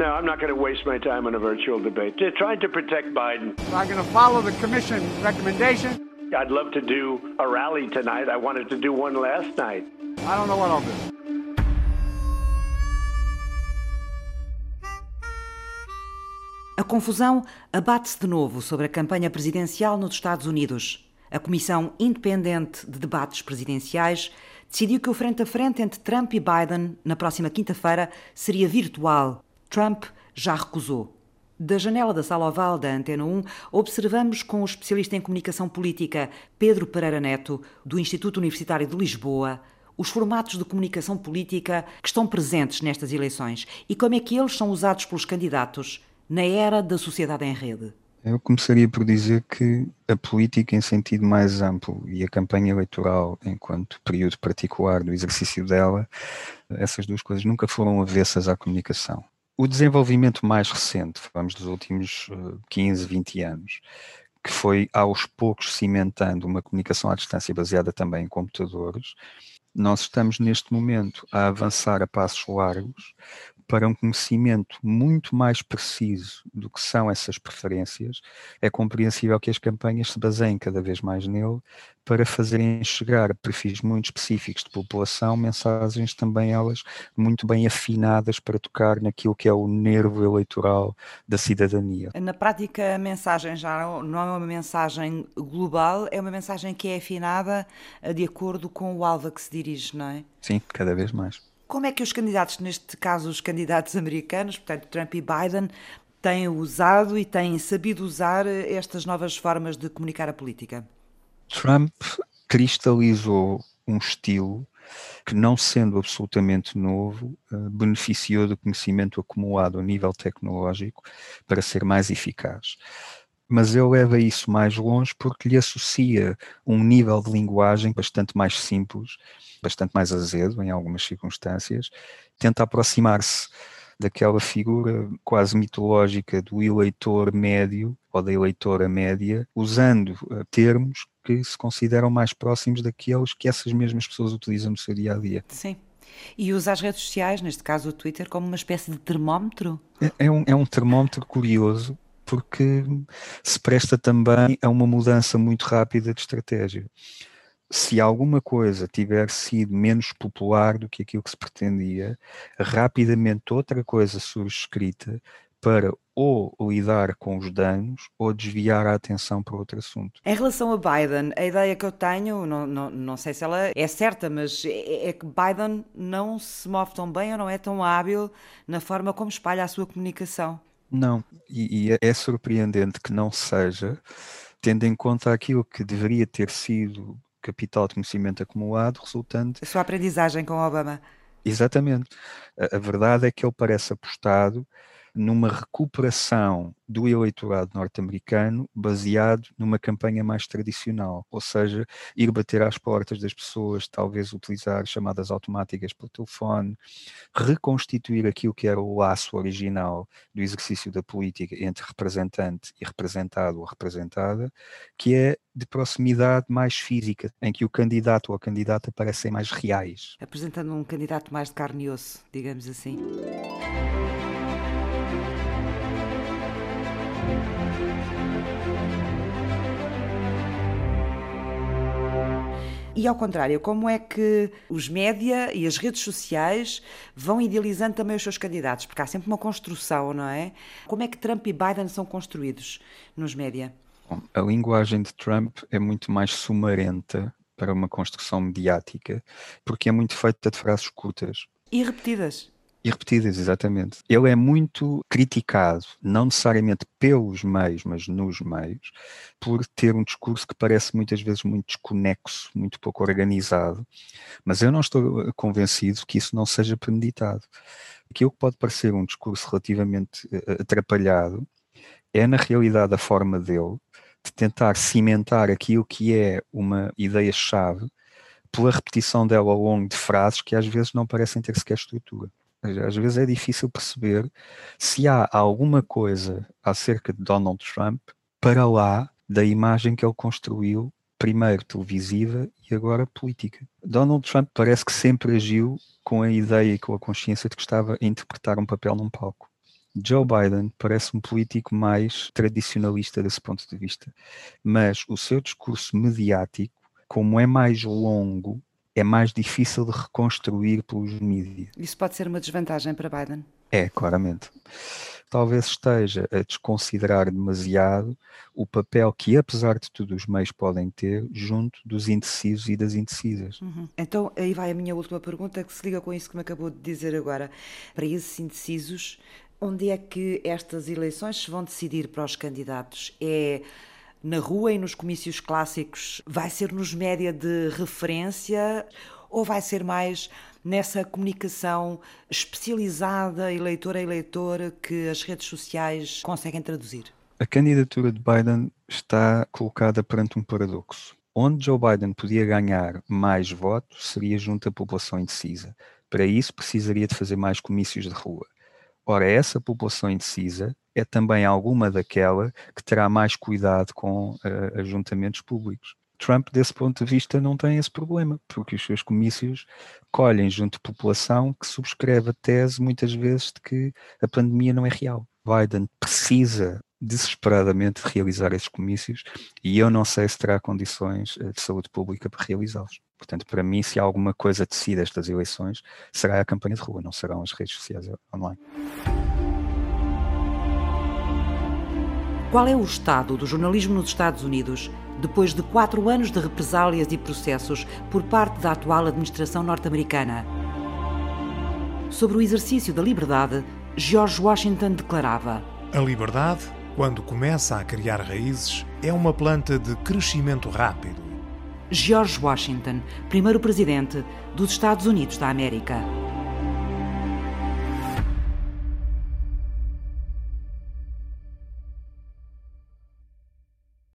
No, I'm not going to waste my time on a virtual debate. They're trying to protect Biden. I'm going to follow the commission recommendation. I'd love to do a rally tonight. I wanted to do one last night. I don't know what I'll do. A confusão abate-se de novo sobre a campanha presidencial nos Estados Unidos. A Comissão Independente de Debates Presidenciais decidiu que o frente a frente entre Trump e Biden na próxima quinta-feira seria virtual. Trump já recusou. Da janela da sala oval da Antena 1, observamos com o especialista em comunicação política Pedro Pereira Neto, do Instituto Universitário de Lisboa, os formatos de comunicação política que estão presentes nestas eleições e como é que eles são usados pelos candidatos na era da sociedade em rede. Eu começaria por dizer que a política, em sentido mais amplo, e a campanha eleitoral, enquanto período particular do exercício dela, essas duas coisas nunca foram avessas à comunicação. O desenvolvimento mais recente, vamos dos últimos 15, eh, 20 anos, que foi aos poucos cimentando uma comunicação à distância baseada também em computadores, nós estamos neste momento a avançar a passos largos para um conhecimento muito mais preciso do que são essas preferências, é compreensível que as campanhas se baseiem cada vez mais nele para fazerem chegar a perfis muito específicos de população mensagens também elas muito bem afinadas para tocar naquilo que é o nervo eleitoral da cidadania. Na prática, a mensagem já não é uma mensagem global, é uma mensagem que é afinada eh, de acordo com o alvo a que se dirige, não é? Sim, cada vez mais. Como é que os candidatos, neste caso os candidatos americanos, portanto Trump e Biden, têm usado e têm sabido usar estas novas formas de comunicar a política? Trump cristalizou um estilo que, não sendo absolutamente novo, eh, beneficiou do conhecimento acumulado a nível tecnológico para ser mais eficaz mas ele leva isso mais longe porque lhe associa um nível de linguagem bastante mais simples, bastante mais azedo em algumas circunstâncias, tenta aproximar-se daquela figura quase mitológica do eleitor médio ou da eleitora média, usando uh, termos que se consideram mais próximos daqueles que essas mesmas pessoas utilizam no seu dia a dia. Sim. E usa as redes sociais, neste caso o Twitter, como uma espécie de termómetro? É, é um, é um termómetro curioso porque se presta também a uma mudança muito rápida de estratégia. Se alguma coisa tiver sido menos popular do que aquilo que se pretendia, rapidamente outra coisa surge escrita para ou lidar com os danos ou desviar a atenção para outro assunto. Em relação a Biden, a ideia que eu tenho, não, não, não sei se ela é certa, mas é, é que Biden não se move tão bem ou não é tão hábil na forma como espalha a sua comunicação. Não, e, e é, é surpreendente que não seja, tendo em conta aquilo que deveria ter sido capital de conhecimento acumulado, resultante. A sua aprendizagem com Obama. Exatamente. A, a verdade é que ele parece apostado numa recuperação do eleitorado norte-americano baseado numa campanha mais tradicional, ou seja, ir bater às portas das pessoas, talvez utilizar chamadas automáticas pelo telefone, reconstituir aquilo que era o laço original do exercício da política entre representante e representado ou representada, que é de proximidade mais física, em que o candidato ou a candidata parecem mais reais. Apresentando um candidato mais de carne e osso, digamos assim. E ao contrário, como é que os média e as redes sociais vão idealizando também os seus candidatos? Porque há sempre uma construção, não é? Como é que Trump e Biden são construídos nos média? Bom, a linguagem de Trump é muito mais sumarenta para uma construção mediática, porque é muito feita de frases curtas. E repetidas. E repetidas, exatamente. Ele é muito criticado, não necessariamente pelos meios, mas nos meios, por ter um discurso que parece muitas vezes muito desconexo, muito pouco organizado. Mas eu não estou convencido que isso não seja premeditado. Aquilo que pode parecer um discurso relativamente eh, atrapalhado é, na realidade, a forma dele de tentar cimentar aquilo que é uma ideia-chave pela repetição dela ao longo de frases que às vezes não parecem ter sequer estrutura. Às vezes é difícil perceber se há alguma coisa acerca de Donald Trump para lá da imagem que ele construiu, primeiro televisiva e agora política. Donald Trump parece que sempre agiu com a ideia e com a consciência de que estava a interpretar um papel num palco. Joe Biden parece um político mais tradicionalista desse ponto de vista, mas o seu discurso mediático, como é mais longo, é mais difícil de reconstruir pelos mídias. Isso pode ser uma desvantagem para Biden? É, claramente. Talvez esteja a desconsiderar demasiado o papel que, apesar de tudo, os meios podem ter junto dos indecisos e das indecisas. Uhum. Então, aí vai a minha última pergunta, que se liga com isso que me acabou de dizer agora. Para esses indecisos, onde é que estas eleições se vão decidir para os candidatos? É na rua e nos comícios clássicos? Vai ser nos média de referência ou vai ser mais nessa comunicação especializada, eleitor a eleitor, que as redes sociais conseguem traduzir? A candidatura de Biden está colocada perante um paradoxo. Onde Joe Biden podia ganhar mais votos seria junto à população indecisa. Para isso, precisaria de fazer mais comícios de rua. Ora, essa população indecisa é também alguma daquela que terá mais cuidado com uh, ajuntamentos públicos. Trump, desse ponto de vista, não tem esse problema, porque os seus comícios colhem junto de população que subscreve a tese, muitas vezes, de que a pandemia não é real. Biden precisa desesperadamente de realizar esses comícios e eu não sei se terá condições eh, de saúde pública para realizá-los. Portanto, para mim, se alguma coisa decide estas eleições, será a campanha de rua, não serão as redes sociais online. Qual é o estado do jornalismo nos Estados Unidos depois de quatro anos de represálias e processos por parte da atual administração norte-americana? Sobre o exercício da liberdade, George Washington declarava: A liberdade, quando começa a criar raízes, é uma planta de crescimento rápido. George Washington, primeiro presidente dos Estados Unidos da América.